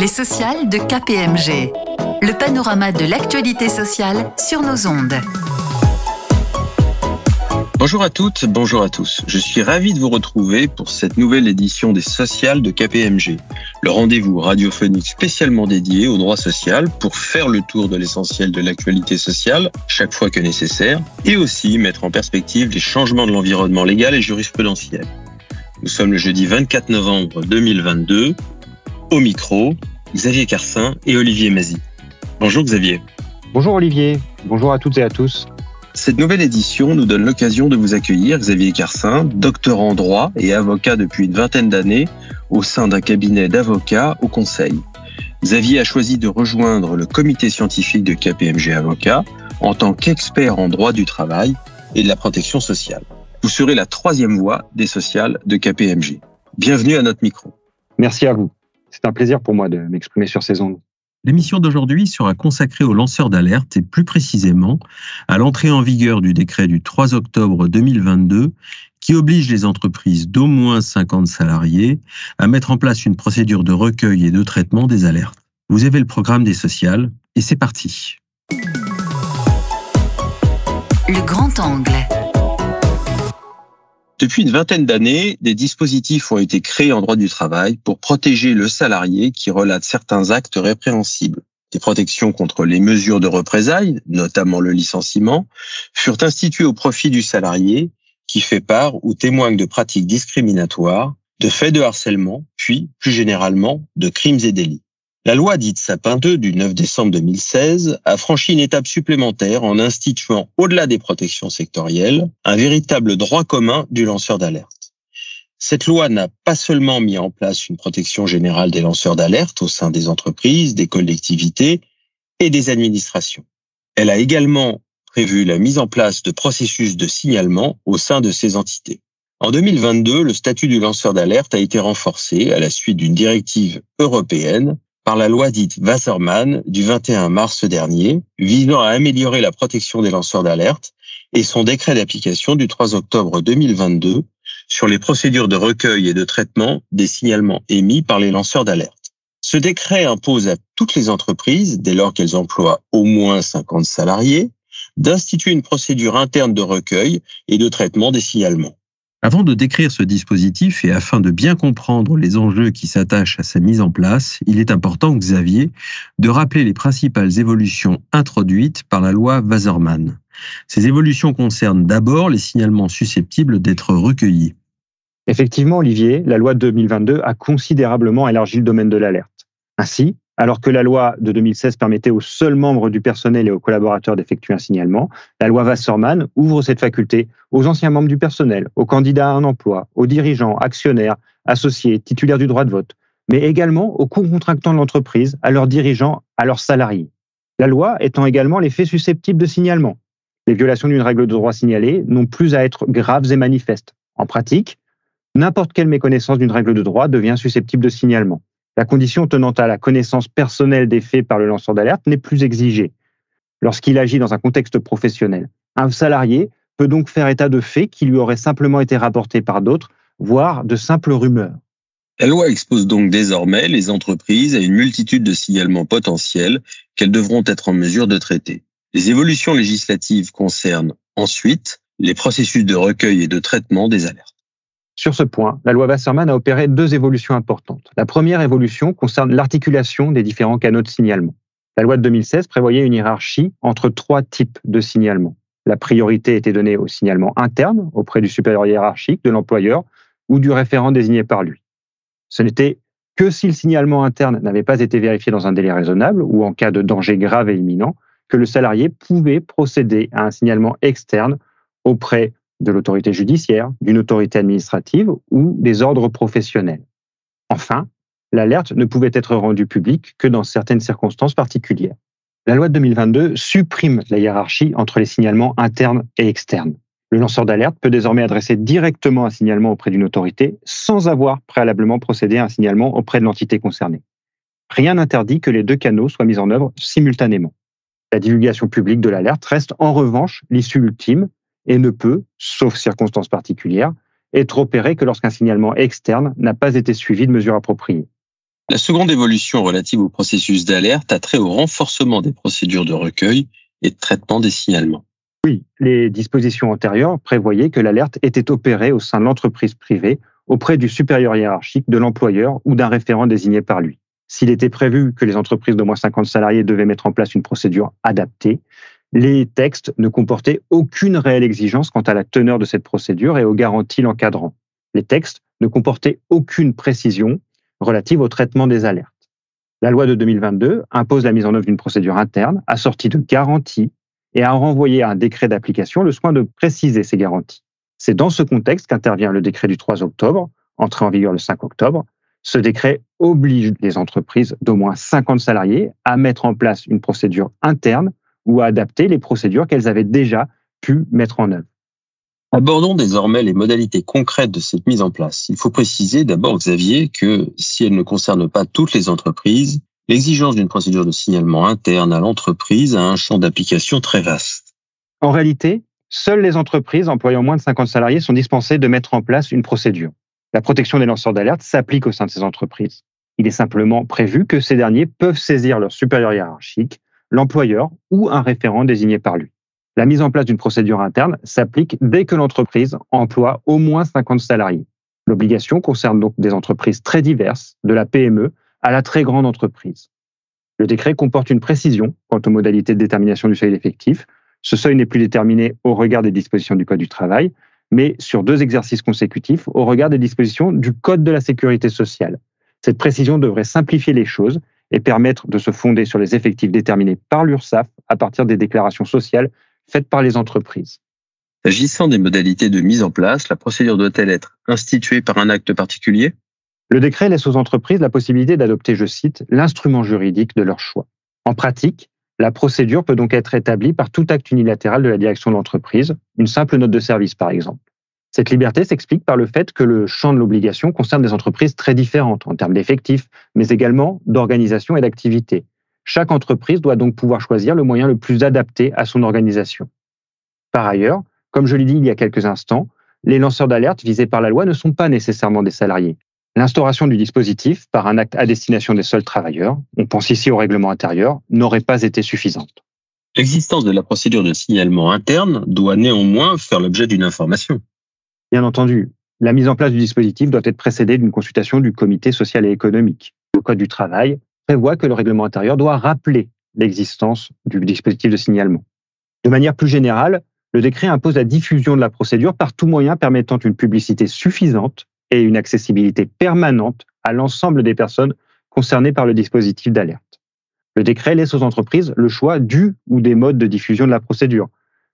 Les sociales de KPMG. Le panorama de l'actualité sociale sur nos ondes. Bonjour à toutes, bonjour à tous. Je suis ravi de vous retrouver pour cette nouvelle édition des sociales de KPMG, le rendez-vous radiophonique spécialement dédié au droit social pour faire le tour de l'essentiel de l'actualité sociale chaque fois que nécessaire et aussi mettre en perspective les changements de l'environnement légal et jurisprudentiel. Nous sommes le jeudi 24 novembre 2022. Au micro, Xavier Carcin et Olivier Mazy. Bonjour Xavier. Bonjour Olivier. Bonjour à toutes et à tous. Cette nouvelle édition nous donne l'occasion de vous accueillir, Xavier Carcin, docteur en droit et avocat depuis une vingtaine d'années au sein d'un cabinet d'avocats au Conseil. Xavier a choisi de rejoindre le comité scientifique de KPMG Avocats en tant qu'expert en droit du travail et de la protection sociale. Vous serez la troisième voix des sociales de KPMG. Bienvenue à notre micro. Merci à vous. C'est un plaisir pour moi de m'exprimer sur ces ondes. L'émission d'aujourd'hui sera consacrée aux lanceurs d'alerte et plus précisément à l'entrée en vigueur du décret du 3 octobre 2022 qui oblige les entreprises d'au moins 50 salariés à mettre en place une procédure de recueil et de traitement des alertes. Vous avez le programme des sociales et c'est parti. Le grand angle. Depuis une vingtaine d'années, des dispositifs ont été créés en droit du travail pour protéger le salarié qui relate certains actes répréhensibles. Des protections contre les mesures de représailles, notamment le licenciement, furent instituées au profit du salarié qui fait part ou témoigne de pratiques discriminatoires, de faits de harcèlement, puis, plus généralement, de crimes et délits. La loi dite Sapin 2 du 9 décembre 2016 a franchi une étape supplémentaire en instituant, au-delà des protections sectorielles, un véritable droit commun du lanceur d'alerte. Cette loi n'a pas seulement mis en place une protection générale des lanceurs d'alerte au sein des entreprises, des collectivités et des administrations. Elle a également prévu la mise en place de processus de signalement au sein de ces entités. En 2022, le statut du lanceur d'alerte a été renforcé à la suite d'une directive européenne par la loi dite Wasserman du 21 mars dernier, visant à améliorer la protection des lanceurs d'alerte, et son décret d'application du 3 octobre 2022 sur les procédures de recueil et de traitement des signalements émis par les lanceurs d'alerte. Ce décret impose à toutes les entreprises, dès lors qu'elles emploient au moins 50 salariés, d'instituer une procédure interne de recueil et de traitement des signalements. Avant de décrire ce dispositif et afin de bien comprendre les enjeux qui s'attachent à sa mise en place, il est important, Xavier, de rappeler les principales évolutions introduites par la loi Wasserman. Ces évolutions concernent d'abord les signalements susceptibles d'être recueillis. Effectivement, Olivier, la loi de 2022 a considérablement élargi le domaine de l'alerte. Ainsi, alors que la loi de 2016 permettait aux seuls membres du personnel et aux collaborateurs d'effectuer un signalement, la loi Wasserman ouvre cette faculté aux anciens membres du personnel, aux candidats à un emploi, aux dirigeants, actionnaires, associés, titulaires du droit de vote, mais également aux co-contractants de l'entreprise, à leurs dirigeants, à leurs salariés. La loi étant également les faits susceptibles de signalement. Les violations d'une règle de droit signalée n'ont plus à être graves et manifestes. En pratique, n'importe quelle méconnaissance d'une règle de droit devient susceptible de signalement. La condition tenant à la connaissance personnelle des faits par le lanceur d'alerte n'est plus exigée lorsqu'il agit dans un contexte professionnel. Un salarié peut donc faire état de faits qui lui auraient simplement été rapportés par d'autres, voire de simples rumeurs. La loi expose donc désormais les entreprises à une multitude de signalements potentiels qu'elles devront être en mesure de traiter. Les évolutions législatives concernent ensuite les processus de recueil et de traitement des alertes. Sur ce point, la loi Wasserman a opéré deux évolutions importantes. La première évolution concerne l'articulation des différents canaux de signalement. La loi de 2016 prévoyait une hiérarchie entre trois types de signalement. La priorité était donnée au signalement interne auprès du supérieur hiérarchique, de l'employeur ou du référent désigné par lui. Ce n'était que si le signalement interne n'avait pas été vérifié dans un délai raisonnable ou en cas de danger grave et imminent que le salarié pouvait procéder à un signalement externe auprès de l'autorité judiciaire, d'une autorité administrative ou des ordres professionnels. Enfin, l'alerte ne pouvait être rendue publique que dans certaines circonstances particulières. La loi de 2022 supprime la hiérarchie entre les signalements internes et externes. Le lanceur d'alerte peut désormais adresser directement un signalement auprès d'une autorité sans avoir préalablement procédé à un signalement auprès de l'entité concernée. Rien n'interdit que les deux canaux soient mis en œuvre simultanément. La divulgation publique de l'alerte reste en revanche l'issue ultime et ne peut, sauf circonstances particulières, être opéré que lorsqu'un signalement externe n'a pas été suivi de mesures appropriées. La seconde évolution relative au processus d'alerte a trait au renforcement des procédures de recueil et de traitement des signalements. Oui, les dispositions antérieures prévoyaient que l'alerte était opérée au sein de l'entreprise privée auprès du supérieur hiérarchique de l'employeur ou d'un référent désigné par lui. S'il était prévu que les entreprises de moins 50 salariés devaient mettre en place une procédure adaptée, les textes ne comportaient aucune réelle exigence quant à la teneur de cette procédure et aux garanties l'encadrant. Les textes ne comportaient aucune précision relative au traitement des alertes. La loi de 2022 impose la mise en œuvre d'une procédure interne assortie de garanties et a renvoyé à un décret d'application le soin de préciser ces garanties. C'est dans ce contexte qu'intervient le décret du 3 octobre, entré en vigueur le 5 octobre. Ce décret oblige les entreprises d'au moins 50 salariés à mettre en place une procédure interne ou à adapter les procédures qu'elles avaient déjà pu mettre en œuvre. Abordons désormais les modalités concrètes de cette mise en place. Il faut préciser d'abord, Xavier, que si elle ne concerne pas toutes les entreprises, l'exigence d'une procédure de signalement interne à l'entreprise a un champ d'application très vaste. En réalité, seules les entreprises employant moins de 50 salariés sont dispensées de mettre en place une procédure. La protection des lanceurs d'alerte s'applique au sein de ces entreprises. Il est simplement prévu que ces derniers peuvent saisir leur supérieur hiérarchique, l'employeur ou un référent désigné par lui. La mise en place d'une procédure interne s'applique dès que l'entreprise emploie au moins 50 salariés. L'obligation concerne donc des entreprises très diverses, de la PME à la très grande entreprise. Le décret comporte une précision quant aux modalités de détermination du seuil d'effectif. Ce seuil n'est plus déterminé au regard des dispositions du Code du travail, mais sur deux exercices consécutifs au regard des dispositions du Code de la sécurité sociale. Cette précision devrait simplifier les choses et permettre de se fonder sur les effectifs déterminés par l'URSSAF à partir des déclarations sociales faites par les entreprises. S'agissant des modalités de mise en place, la procédure doit-elle être instituée par un acte particulier? Le décret laisse aux entreprises la possibilité d'adopter, je cite, l'instrument juridique de leur choix. En pratique, la procédure peut donc être établie par tout acte unilatéral de la direction de l'entreprise, une simple note de service par exemple. Cette liberté s'explique par le fait que le champ de l'obligation concerne des entreprises très différentes en termes d'effectifs, mais également d'organisation et d'activité. Chaque entreprise doit donc pouvoir choisir le moyen le plus adapté à son organisation. Par ailleurs, comme je l'ai dit il y a quelques instants, les lanceurs d'alerte visés par la loi ne sont pas nécessairement des salariés. L'instauration du dispositif par un acte à destination des seuls travailleurs, on pense ici au règlement intérieur, n'aurait pas été suffisante. L'existence de la procédure de signalement interne doit néanmoins faire l'objet d'une information. Bien entendu, la mise en place du dispositif doit être précédée d'une consultation du comité social et économique. Le Code du travail prévoit que le règlement intérieur doit rappeler l'existence du dispositif de signalement. De manière plus générale, le décret impose la diffusion de la procédure par tout moyen permettant une publicité suffisante et une accessibilité permanente à l'ensemble des personnes concernées par le dispositif d'alerte. Le décret laisse aux entreprises le choix du ou des modes de diffusion de la procédure.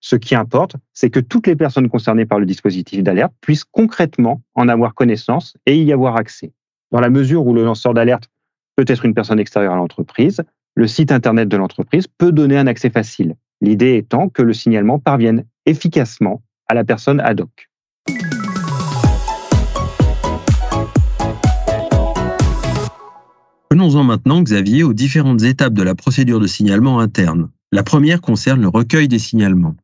Ce qui importe, c'est que toutes les personnes concernées par le dispositif d'alerte puissent concrètement en avoir connaissance et y avoir accès. Dans la mesure où le lanceur d'alerte peut être une personne extérieure à l'entreprise, le site Internet de l'entreprise peut donner un accès facile. L'idée étant que le signalement parvienne efficacement à la personne ad hoc. Venons-en maintenant, Xavier, aux différentes étapes de la procédure de signalement interne. La première concerne le recueil des signalements.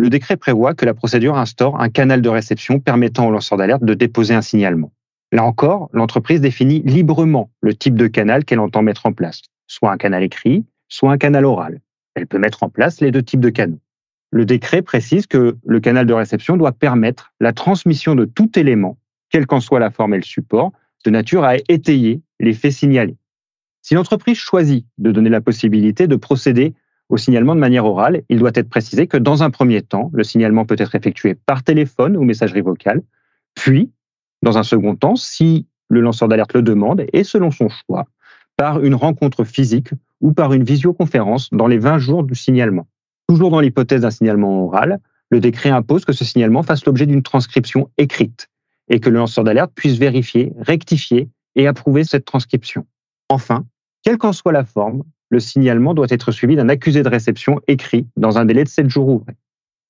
Le décret prévoit que la procédure instaure un canal de réception permettant au lanceur d'alerte de déposer un signalement. Là encore, l'entreprise définit librement le type de canal qu'elle entend mettre en place, soit un canal écrit, soit un canal oral. Elle peut mettre en place les deux types de canaux. Le décret précise que le canal de réception doit permettre la transmission de tout élément, quelle qu'en soit la forme et le support, de nature à étayer les faits signalés. Si l'entreprise choisit de donner la possibilité de procéder au signalement de manière orale, il doit être précisé que dans un premier temps, le signalement peut être effectué par téléphone ou messagerie vocale, puis, dans un second temps, si le lanceur d'alerte le demande, et selon son choix, par une rencontre physique ou par une visioconférence dans les 20 jours du signalement. Toujours dans l'hypothèse d'un signalement oral, le décret impose que ce signalement fasse l'objet d'une transcription écrite et que le lanceur d'alerte puisse vérifier, rectifier et approuver cette transcription. Enfin, quelle qu'en soit la forme, le signalement doit être suivi d'un accusé de réception écrit dans un délai de 7 jours ouvrés.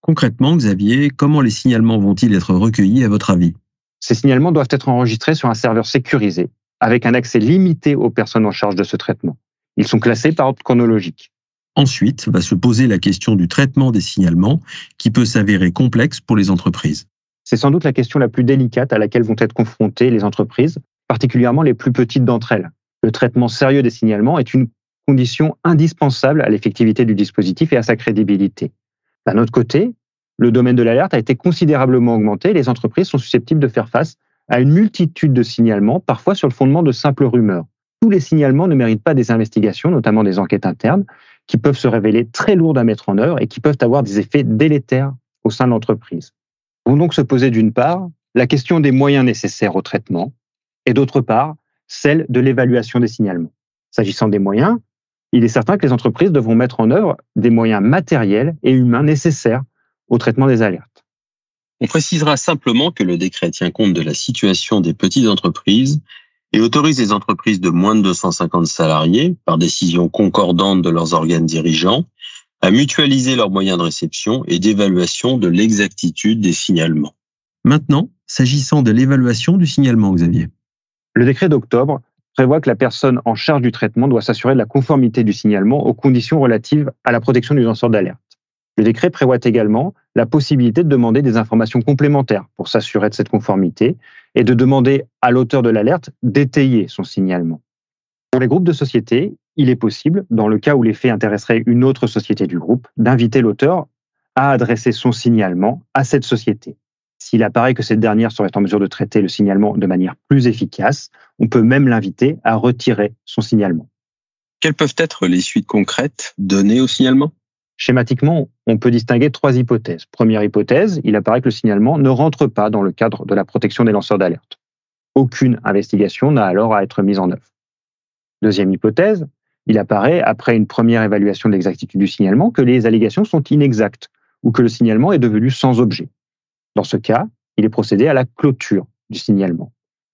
Concrètement, Xavier, comment les signalements vont-ils être recueillis à votre avis? Ces signalements doivent être enregistrés sur un serveur sécurisé, avec un accès limité aux personnes en charge de ce traitement. Ils sont classés par ordre chronologique. Ensuite, va se poser la question du traitement des signalements, qui peut s'avérer complexe pour les entreprises. C'est sans doute la question la plus délicate à laquelle vont être confrontées les entreprises, particulièrement les plus petites d'entre elles. Le traitement sérieux des signalements est une condition indispensable à l'effectivité du dispositif et à sa crédibilité. D'un autre côté, le domaine de l'alerte a été considérablement augmenté les entreprises sont susceptibles de faire face à une multitude de signalements, parfois sur le fondement de simples rumeurs. Tous les signalements ne méritent pas des investigations, notamment des enquêtes internes, qui peuvent se révéler très lourdes à mettre en œuvre et qui peuvent avoir des effets délétères au sein de l'entreprise. Vont donc se poser d'une part la question des moyens nécessaires au traitement et d'autre part celle de l'évaluation des signalements. S'agissant des moyens, il est certain que les entreprises devront mettre en œuvre des moyens matériels et humains nécessaires au traitement des alertes. On précisera simplement que le décret tient compte de la situation des petites entreprises et autorise les entreprises de moins de 250 salariés, par décision concordante de leurs organes dirigeants, à mutualiser leurs moyens de réception et d'évaluation de l'exactitude des signalements. Maintenant, s'agissant de l'évaluation du signalement, Xavier. Le décret d'octobre prévoit que la personne en charge du traitement doit s'assurer de la conformité du signalement aux conditions relatives à la protection du lanceur d'alerte. Le décret prévoit également la possibilité de demander des informations complémentaires pour s'assurer de cette conformité et de demander à l'auteur de l'alerte d'étayer son signalement. Pour les groupes de sociétés, il est possible, dans le cas où les faits intéresseraient une autre société du groupe, d'inviter l'auteur à adresser son signalement à cette société. S'il apparaît que cette dernière serait en mesure de traiter le signalement de manière plus efficace, on peut même l'inviter à retirer son signalement. Quelles peuvent être les suites concrètes données au signalement? Schématiquement, on peut distinguer trois hypothèses. Première hypothèse, il apparaît que le signalement ne rentre pas dans le cadre de la protection des lanceurs d'alerte. Aucune investigation n'a alors à être mise en œuvre. Deuxième hypothèse, il apparaît, après une première évaluation de l'exactitude du signalement, que les allégations sont inexactes ou que le signalement est devenu sans objet. Dans ce cas, il est procédé à la clôture du signalement.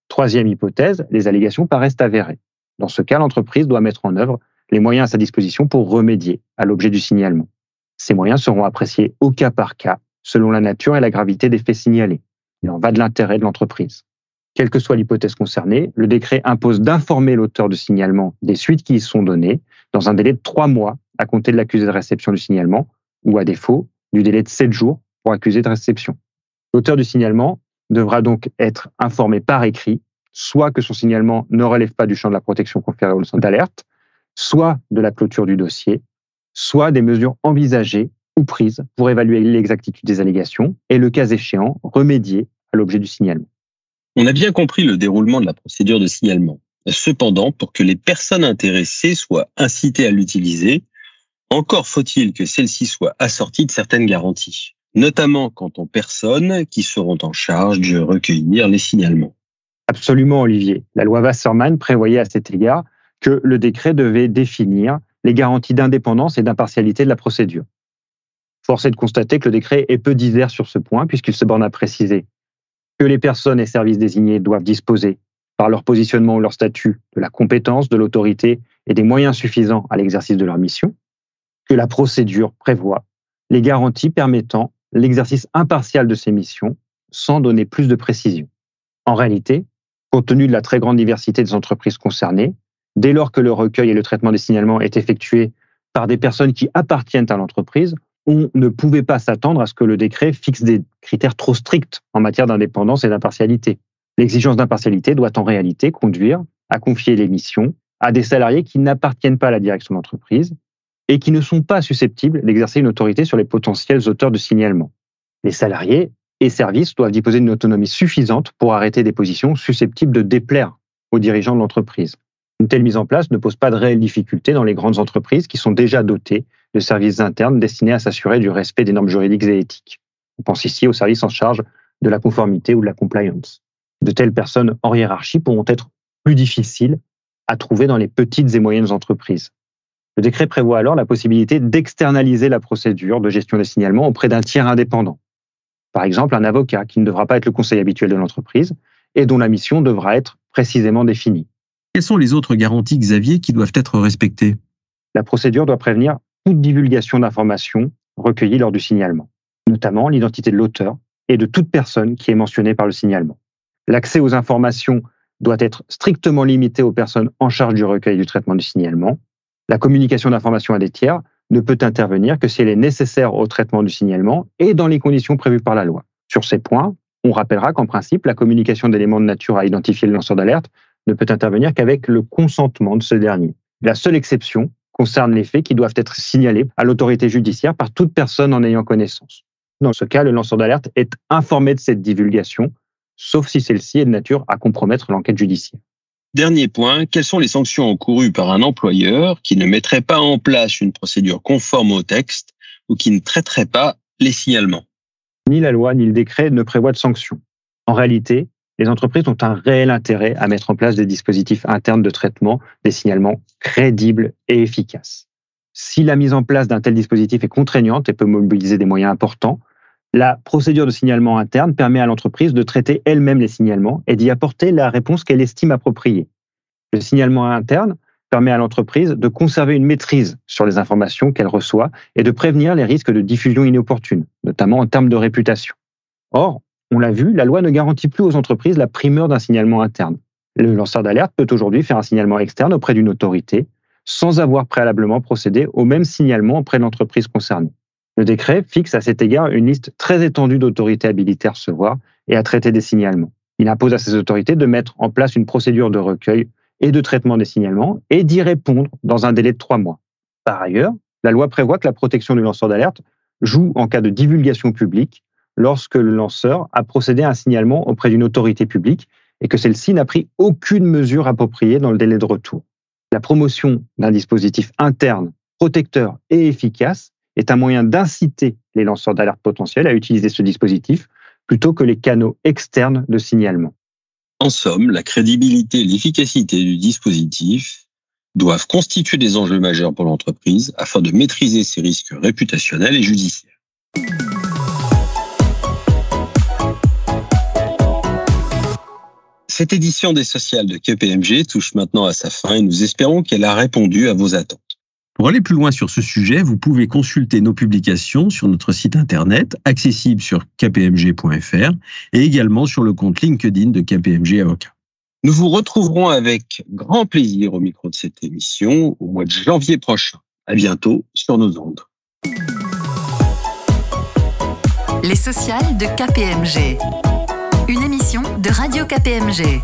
Troisième hypothèse, les allégations paraissent avérées. Dans ce cas, l'entreprise doit mettre en œuvre les moyens à sa disposition pour remédier à l'objet du signalement. Ces moyens seront appréciés au cas par cas, selon la nature et la gravité des faits signalés. Il en va de l'intérêt de l'entreprise. Quelle que soit l'hypothèse concernée, le décret impose d'informer l'auteur du signalement des suites qui y sont données dans un délai de trois mois à compter de l'accusé de réception du signalement, ou à défaut, du délai de sept jours pour accusé de réception. L'auteur du signalement devra donc être informé par écrit, soit que son signalement ne relève pas du champ de la protection conférée au centre d'alerte, soit de la clôture du dossier, soit des mesures envisagées ou prises pour évaluer l'exactitude des allégations et, le cas échéant, remédier à l'objet du signalement. On a bien compris le déroulement de la procédure de signalement. Cependant, pour que les personnes intéressées soient incitées à l'utiliser, encore faut-il que celle-ci soit assortie de certaines garanties, notamment quant aux personnes qui seront en charge de recueillir les signalements. Absolument, Olivier. La loi Wasserman prévoyait à cet égard que le décret devait définir les garanties d'indépendance et d'impartialité de la procédure. Force est de constater que le décret est peu divers sur ce point, puisqu'il se borne à préciser que les personnes et services désignés doivent disposer, par leur positionnement ou leur statut, de la compétence, de l'autorité et des moyens suffisants à l'exercice de leur mission, que la procédure prévoit les garanties permettant l'exercice impartial de ces missions sans donner plus de précision. En réalité, compte tenu de la très grande diversité des entreprises concernées, dès lors que le recueil et le traitement des signalements est effectué par des personnes qui appartiennent à l'entreprise, on ne pouvait pas s'attendre à ce que le décret fixe des critères trop stricts en matière d'indépendance et d'impartialité. L'exigence d'impartialité doit en réalité conduire à confier les missions à des salariés qui n'appartiennent pas à la direction d'entreprise et qui ne sont pas susceptibles d'exercer une autorité sur les potentiels auteurs de signalement. Les salariés et services doivent disposer d'une autonomie suffisante pour arrêter des positions susceptibles de déplaire aux dirigeants de l'entreprise. Une telle mise en place ne pose pas de réelles difficultés dans les grandes entreprises qui sont déjà dotées de services internes destinés à s'assurer du respect des normes juridiques et éthiques. On pense ici aux services en charge de la conformité ou de la compliance. De telles personnes en hiérarchie pourront être plus difficiles à trouver dans les petites et moyennes entreprises. Le décret prévoit alors la possibilité d'externaliser la procédure de gestion des signalements auprès d'un tiers indépendant. Par exemple, un avocat qui ne devra pas être le conseil habituel de l'entreprise et dont la mission devra être précisément définie. Quelles sont les autres garanties, Xavier, qui doivent être respectées? La procédure doit prévenir toute divulgation d'informations recueillies lors du signalement, notamment l'identité de l'auteur et de toute personne qui est mentionnée par le signalement. L'accès aux informations doit être strictement limité aux personnes en charge du recueil du traitement du signalement. La communication d'informations à des tiers ne peut intervenir que si elle est nécessaire au traitement du signalement et dans les conditions prévues par la loi. Sur ces points, on rappellera qu'en principe, la communication d'éléments de nature à identifier le lanceur d'alerte ne peut intervenir qu'avec le consentement de ce dernier. La seule exception concerne les faits qui doivent être signalés à l'autorité judiciaire par toute personne en ayant connaissance. Dans ce cas, le lanceur d'alerte est informé de cette divulgation, sauf si celle-ci est de nature à compromettre l'enquête judiciaire. Dernier point, quelles sont les sanctions encourues par un employeur qui ne mettrait pas en place une procédure conforme au texte ou qui ne traiterait pas les signalements? Ni la loi ni le décret ne prévoient de sanctions. En réalité, les entreprises ont un réel intérêt à mettre en place des dispositifs internes de traitement des signalements crédibles et efficaces. Si la mise en place d'un tel dispositif est contraignante et peut mobiliser des moyens importants, la procédure de signalement interne permet à l'entreprise de traiter elle-même les signalements et d'y apporter la réponse qu'elle estime appropriée. Le signalement interne permet à l'entreprise de conserver une maîtrise sur les informations qu'elle reçoit et de prévenir les risques de diffusion inopportune, notamment en termes de réputation. Or, on l'a vu, la loi ne garantit plus aux entreprises la primeur d'un signalement interne. Le lanceur d'alerte peut aujourd'hui faire un signalement externe auprès d'une autorité sans avoir préalablement procédé au même signalement auprès de l'entreprise concernée. Le décret fixe à cet égard une liste très étendue d'autorités habilitées à recevoir et à traiter des signalements. Il impose à ces autorités de mettre en place une procédure de recueil et de traitement des signalements et d'y répondre dans un délai de trois mois. Par ailleurs, la loi prévoit que la protection du lanceur d'alerte joue en cas de divulgation publique lorsque le lanceur a procédé à un signalement auprès d'une autorité publique et que celle-ci n'a pris aucune mesure appropriée dans le délai de retour. La promotion d'un dispositif interne, protecteur et efficace est un moyen d'inciter les lanceurs d'alerte potentiels à utiliser ce dispositif plutôt que les canaux externes de signalement. En somme, la crédibilité et l'efficacité du dispositif doivent constituer des enjeux majeurs pour l'entreprise afin de maîtriser ses risques réputationnels et judiciaires. Cette édition des sociales de KPMG touche maintenant à sa fin et nous espérons qu'elle a répondu à vos attentes. Pour aller plus loin sur ce sujet, vous pouvez consulter nos publications sur notre site internet, accessible sur kpmg.fr et également sur le compte LinkedIn de KPMG Avocat. Nous vous retrouverons avec grand plaisir au micro de cette émission au mois de janvier prochain. À bientôt sur nos ondes. Les sociales de KPMG. Une émission de Radio KPMG.